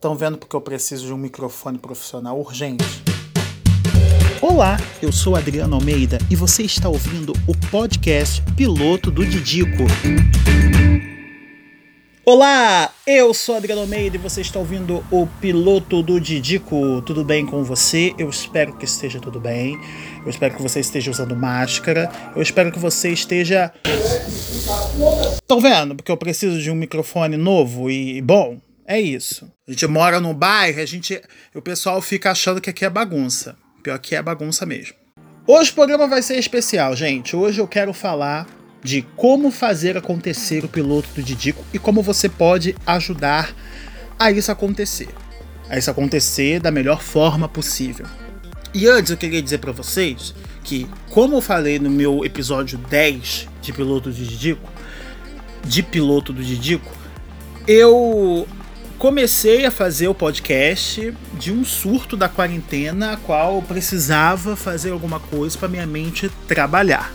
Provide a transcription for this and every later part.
Estão vendo porque eu preciso de um microfone profissional urgente? Olá, eu sou Adriano Almeida e você está ouvindo o podcast Piloto do Didico. Olá, eu sou Adriano Almeida e você está ouvindo o Piloto do Didico. Tudo bem com você? Eu espero que esteja tudo bem. Eu espero que você esteja usando máscara. Eu espero que você esteja. Estão vendo? Porque eu preciso de um microfone novo e bom. É isso. A gente mora num bairro, a gente, o pessoal fica achando que aqui é bagunça. Pior que é bagunça mesmo. Hoje o programa vai ser especial, gente. Hoje eu quero falar de como fazer acontecer o piloto do Didico e como você pode ajudar a isso acontecer. A isso acontecer da melhor forma possível. E antes eu queria dizer para vocês que, como eu falei no meu episódio 10 de piloto do Didico, de piloto do Didico, eu comecei a fazer o podcast de um surto da quarentena, a qual eu precisava fazer alguma coisa para minha mente trabalhar.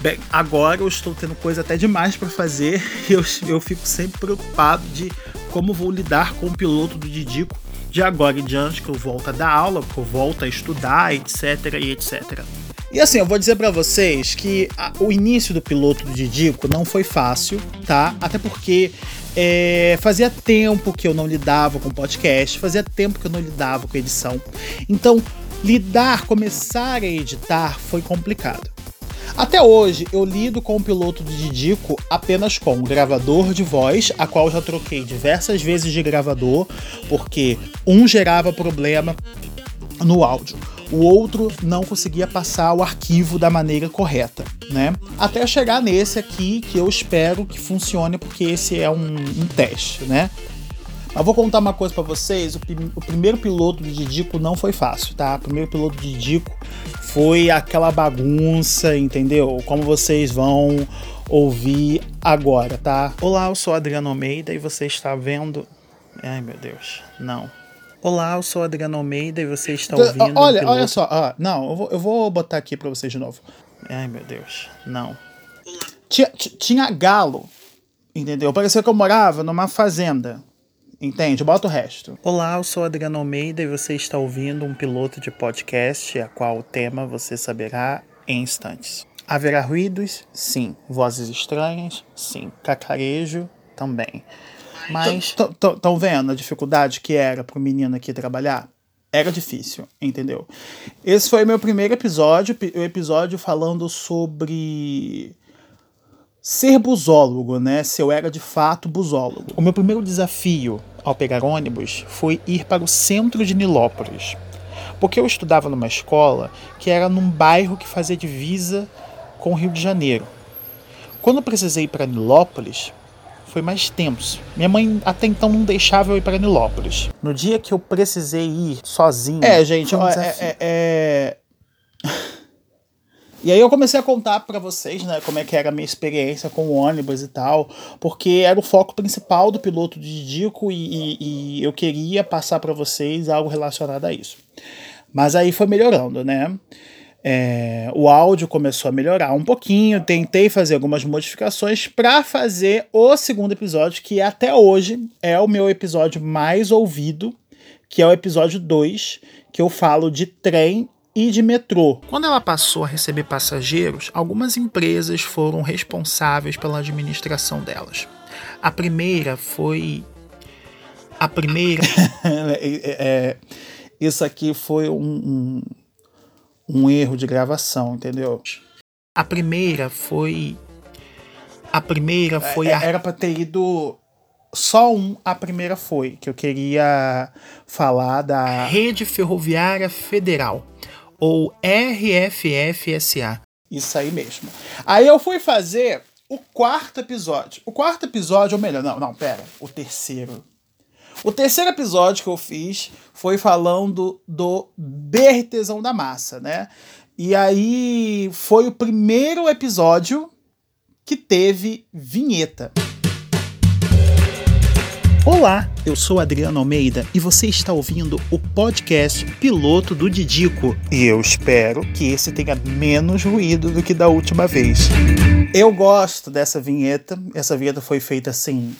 Bem, agora eu estou tendo coisa até demais para fazer e eu, eu fico sempre preocupado de como vou lidar com o piloto do Didico de agora em diante, que eu volto a dar aula, que eu volto a estudar, etc e etc. E assim, eu vou dizer para vocês que a, o início do piloto do Didico não foi fácil, tá? Até porque é, fazia tempo que eu não lidava com podcast, fazia tempo que eu não lidava com edição. Então, lidar, começar a editar foi complicado. Até hoje, eu lido com o piloto do Didico apenas com um gravador de voz, a qual já troquei diversas vezes de gravador, porque um gerava problema no áudio o outro não conseguia passar o arquivo da maneira correta, né? Até chegar nesse aqui que eu espero que funcione porque esse é um, um teste, né? Mas vou contar uma coisa para vocês: o, o, primeiro piloto do Didico não foi fácil, tá? O primeiro piloto do Didico foi aquela bagunça, entendeu? Como vocês vão ouvir agora, tá? Olá, eu sou Adriano Almeida e você está vendo. Ai meu Deus, não. Olá, eu sou Adriano Almeida e você está então, ouvindo. Olha, olha só, ah, não, eu vou, eu vou botar aqui para vocês de novo. Ai, meu Deus, não. Tinha, tinha galo, entendeu? Parecia que eu morava numa fazenda. Entende? Bota o resto. Olá, eu sou Adriano Almeida e você está ouvindo um piloto de podcast, a qual o tema você saberá em instantes. Haverá ruídos? Sim. Vozes estranhas? Sim. Cacarejo? Também. Mas. Estão vendo a dificuldade que era pro menino aqui trabalhar? Era difícil, entendeu? Esse foi meu primeiro episódio, o episódio falando sobre ser busólogo, né? Se eu era de fato busólogo. O meu primeiro desafio ao pegar ônibus foi ir para o centro de Nilópolis. Porque eu estudava numa escola que era num bairro que fazia divisa com o Rio de Janeiro. Quando precisei ir para Nilópolis, foi mais tenso. Minha mãe até então não deixava eu ir para Nilópolis. No dia que eu precisei ir sozinho. É, gente, ó, é, é, é... E aí eu comecei a contar para vocês, né, como é que era a minha experiência com o ônibus e tal, porque era o foco principal do piloto de Dico e, e, e eu queria passar para vocês algo relacionado a isso. Mas aí foi melhorando, né? É, o áudio começou a melhorar um pouquinho, tentei fazer algumas modificações para fazer o segundo episódio, que até hoje é o meu episódio mais ouvido, que é o episódio 2, que eu falo de trem e de metrô. Quando ela passou a receber passageiros, algumas empresas foram responsáveis pela administração delas. A primeira foi. A primeira. é, é, isso aqui foi um, um um erro de gravação, entendeu? A primeira foi. A primeira é, foi. É, a... Era pra ter ido. Só um, a primeira foi, que eu queria falar da. Rede Ferroviária Federal, ou RFFSA. Isso aí mesmo. Aí eu fui fazer o quarto episódio. O quarto episódio, ou melhor, não, não, pera. O terceiro. O terceiro episódio que eu fiz foi falando do Bertesão da Massa, né? E aí foi o primeiro episódio que teve vinheta. Olá, eu sou Adriano Almeida e você está ouvindo o podcast Piloto do Didico. E eu espero que esse tenha menos ruído do que da última vez. Eu gosto dessa vinheta. Essa vinheta foi feita assim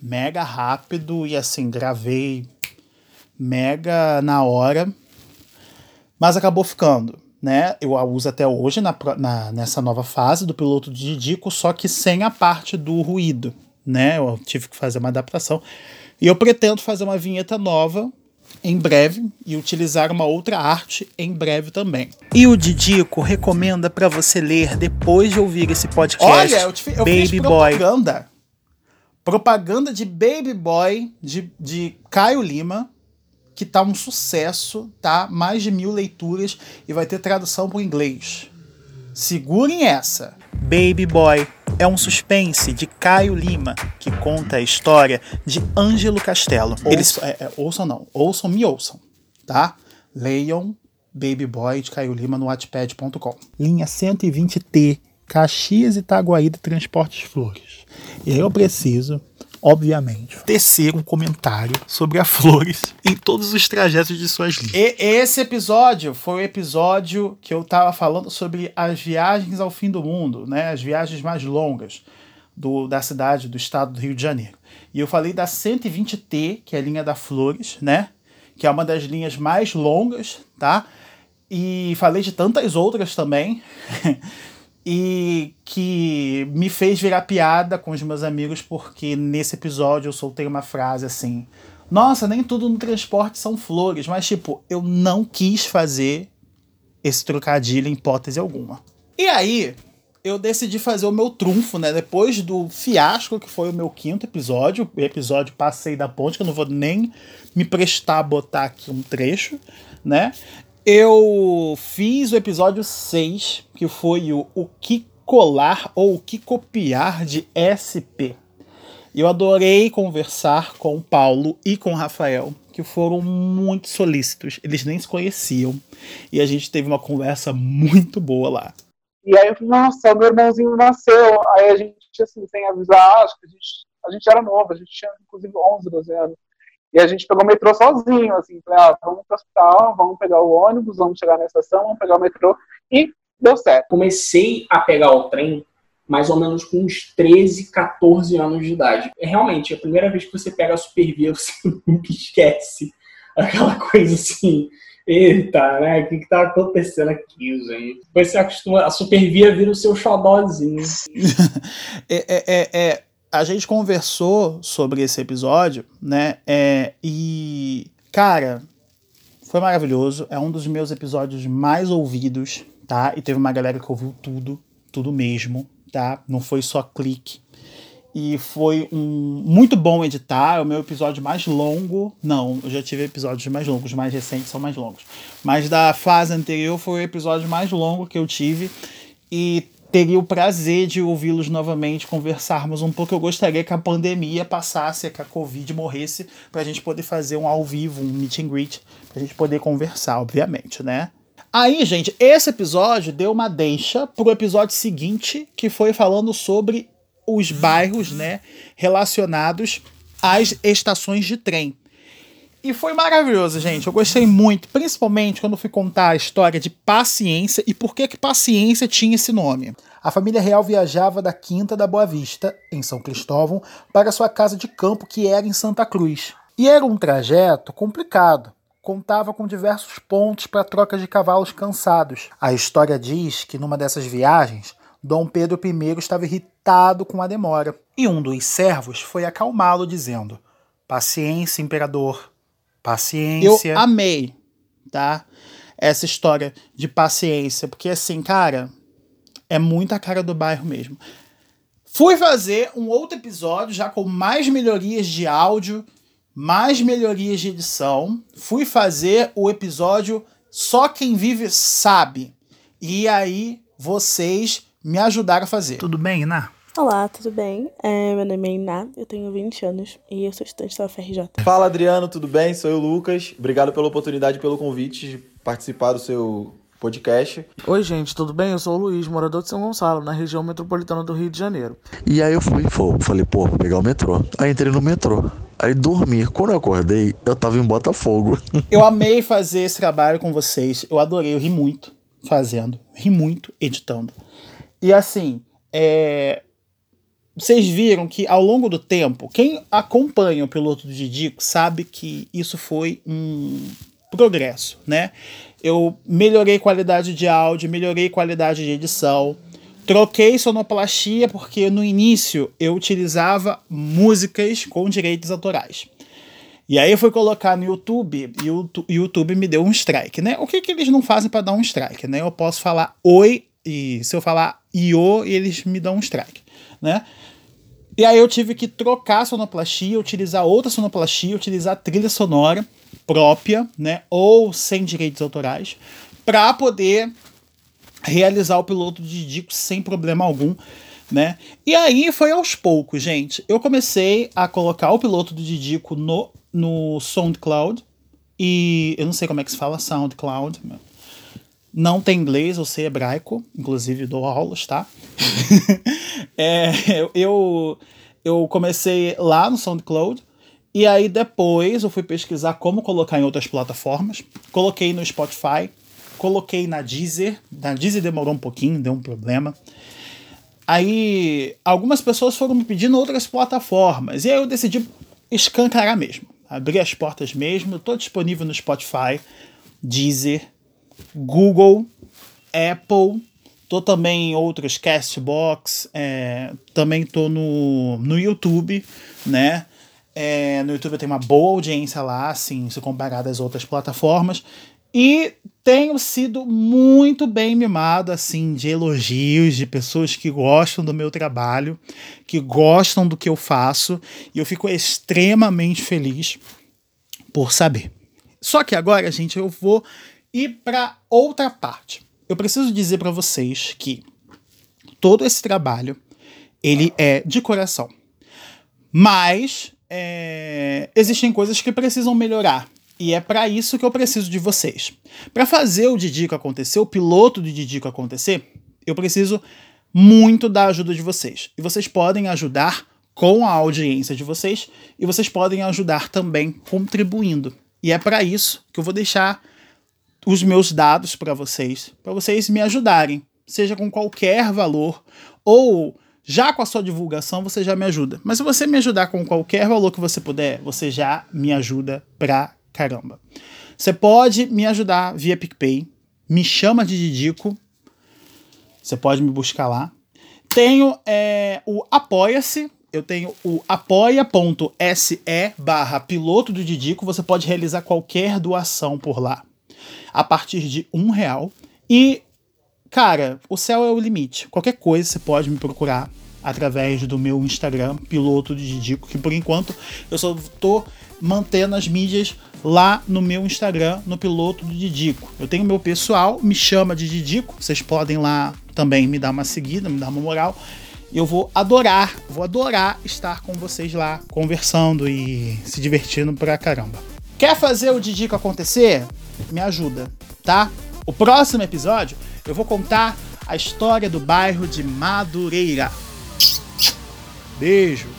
mega rápido e assim, gravei mega na hora, mas acabou ficando. Né? Eu a uso até hoje na, na, nessa nova fase do piloto de Didico, só que sem a parte do ruído. Né? Eu tive que fazer uma adaptação. E eu pretendo fazer uma vinheta nova em breve e utilizar uma outra arte em breve também. E o Didico recomenda para você ler depois de ouvir esse podcast. Olha, eu, te, eu Baby fiz propaganda. Propaganda de Baby Boy de, de Caio Lima, que tá um sucesso, tá? Mais de mil leituras e vai ter tradução para o inglês. Segurem essa. Baby Boy é um suspense de Caio Lima que conta a história de Ângelo Castelo. Eles é, é, ouçam não, ouçam me ouçam, tá? Leiam Baby Boy de Caio Lima no wattpad.com. Linha 120T, Caxias e Itaguaí de Transportes Flores. Eu preciso obviamente, tecer um comentário sobre a Flores em todos os trajetos de suas linhas. E esse episódio foi o episódio que eu tava falando sobre as viagens ao fim do mundo, né? As viagens mais longas do, da cidade, do estado do Rio de Janeiro. E eu falei da 120T, que é a linha da Flores, né? Que é uma das linhas mais longas, tá? E falei de tantas outras também. e que me fez virar piada com os meus amigos porque nesse episódio eu soltei uma frase assim: "Nossa, nem tudo no transporte são flores", mas tipo, eu não quis fazer esse trocadilho em hipótese alguma. E aí, eu decidi fazer o meu trunfo, né? Depois do fiasco que foi o meu quinto episódio, o episódio Passei da Ponte, que eu não vou nem me prestar a botar aqui um trecho, né? Eu fiz o episódio 6, que foi o, o que colar ou o que copiar de SP. Eu adorei conversar com o Paulo e com o Rafael, que foram muito solícitos. Eles nem se conheciam. E a gente teve uma conversa muito boa lá. E aí eu falei, nossa, meu irmãozinho nasceu. Aí a gente, assim, sem avisar, acho que a gente, a gente era novo, a gente tinha inclusive 11, 12 anos. E a gente pegou o metrô sozinho, assim, falei, ah, vamos para o hospital, vamos pegar o ônibus, vamos chegar na estação, vamos pegar o metrô, e deu certo. Comecei a pegar o trem mais ou menos com uns 13, 14 anos de idade. É realmente a primeira vez que você pega a supervia, você nunca esquece aquela coisa assim. Eita, né? O que, que tá acontecendo aqui, gente? Depois você acostuma, a supervia vira o seu xodózinho. é, é, é, é a gente conversou sobre esse episódio, né? É, e, cara, foi maravilhoso. É um dos meus episódios mais ouvidos, tá? E teve uma galera que ouviu tudo, tudo mesmo, tá? Não foi só clique. E foi um muito bom editar. É o meu episódio mais longo. Não, eu já tive episódios mais longos, os mais recentes são mais longos. Mas da fase anterior foi o episódio mais longo que eu tive. E teria o prazer de ouvi-los novamente, conversarmos um pouco. Eu gostaria que a pandemia passasse, que a Covid morresse, para a gente poder fazer um ao vivo, um meet and greet, para a gente poder conversar, obviamente, né? Aí, gente, esse episódio deu uma deixa pro episódio seguinte, que foi falando sobre os bairros, né, relacionados às estações de trem. E foi maravilhoso, gente. Eu gostei muito, principalmente quando fui contar a história de Paciência e por que que Paciência tinha esse nome. A família real viajava da Quinta da Boa Vista, em São Cristóvão, para sua casa de campo que era em Santa Cruz. E era um trajeto complicado. Contava com diversos pontos para troca de cavalos cansados. A história diz que numa dessas viagens, Dom Pedro I estava irritado com a demora, e um dos servos foi acalmá-lo dizendo: Paciência, imperador, Paciência. Eu amei, tá? Essa história de paciência, porque assim, cara, é muita cara do bairro mesmo. Fui fazer um outro episódio já com mais melhorias de áudio, mais melhorias de edição. Fui fazer o episódio Só Quem Vive Sabe. E aí vocês me ajudaram a fazer. Tudo bem, Iná? Olá, tudo bem? É, meu nome é Iná, eu tenho 20 anos e eu sou estudante da UFRJ. Fala Adriano, tudo bem? Sou o Lucas. Obrigado pela oportunidade, pelo convite de participar do seu podcast. Oi, gente, tudo bem? Eu sou o Luiz, morador de São Gonçalo, na região metropolitana do Rio de Janeiro. E aí eu fui, falei, pô, vou pegar o metrô. Aí entrei no metrô. Aí dormi. Quando eu acordei, eu tava em Botafogo. Eu amei fazer esse trabalho com vocês. Eu adorei, eu ri muito fazendo. Ri muito editando. E assim, é vocês viram que ao longo do tempo, quem acompanha o piloto do Didico sabe que isso foi um progresso, né? Eu melhorei qualidade de áudio, melhorei qualidade de edição, troquei sonoplastia porque no início eu utilizava músicas com direitos autorais. E aí eu fui colocar no YouTube e o YouTube me deu um strike, né? O que, que eles não fazem para dar um strike, né? Eu posso falar oi e se eu falar io, eles me dão um strike, né? E aí eu tive que trocar a sonoplastia, utilizar outra sonoplastia, utilizar trilha sonora própria, né, ou sem direitos autorais, para poder realizar o piloto de Dico sem problema algum, né? E aí foi aos poucos, gente. Eu comecei a colocar o piloto do Didico no, no SoundCloud. E eu não sei como é que se fala SoundCloud. Não tem inglês, eu sei hebraico. Inclusive dou aulas, tá? é, eu, eu comecei lá no SoundCloud. E aí depois eu fui pesquisar como colocar em outras plataformas. Coloquei no Spotify, coloquei na Deezer. Na Deezer demorou um pouquinho, deu um problema. Aí algumas pessoas foram me pedindo outras plataformas. E aí eu decidi escancarar mesmo. Abrir as portas mesmo. Estou disponível no Spotify, Deezer, Google, Apple. Tô também em outros Castbox. É, também tô no, no YouTube, né? É, no YouTube eu tenho uma boa audiência lá, assim, se comparado às outras plataformas. E tenho sido muito bem mimado, assim, de elogios, de pessoas que gostam do meu trabalho, que gostam do que eu faço, e eu fico extremamente feliz por saber. Só que agora, gente, eu vou ir para outra parte. Eu preciso dizer para vocês que todo esse trabalho ele é de coração. Mas é, existem coisas que precisam melhorar. E é para isso que eu preciso de vocês. Para fazer o Didico acontecer, o piloto do Didico acontecer, eu preciso muito da ajuda de vocês. E vocês podem ajudar com a audiência de vocês e vocês podem ajudar também contribuindo. E é para isso que eu vou deixar os meus dados para vocês, para vocês me ajudarem, seja com qualquer valor ou já com a sua divulgação você já me ajuda. Mas se você me ajudar com qualquer valor que você puder, você já me ajuda pra caramba. Você pode me ajudar via PicPay. Me chama de Didico. Você pode me buscar lá. Tenho é, o Apoia-se. Eu tenho o apoia.se barra piloto do Didico. Você pode realizar qualquer doação por lá. A partir de um real. E Cara, o céu é o limite. Qualquer coisa você pode me procurar através do meu Instagram, piloto de Didico, que por enquanto eu só tô mantendo as mídias lá no meu Instagram, no piloto do Didico. Eu tenho meu pessoal, me chama de Didico, vocês podem lá também me dar uma seguida, me dar uma moral. Eu vou adorar, vou adorar estar com vocês lá, conversando e se divertindo pra caramba. Quer fazer o Didico acontecer? Me ajuda, tá? O próximo episódio eu vou contar a história do bairro de Madureira. Beijo!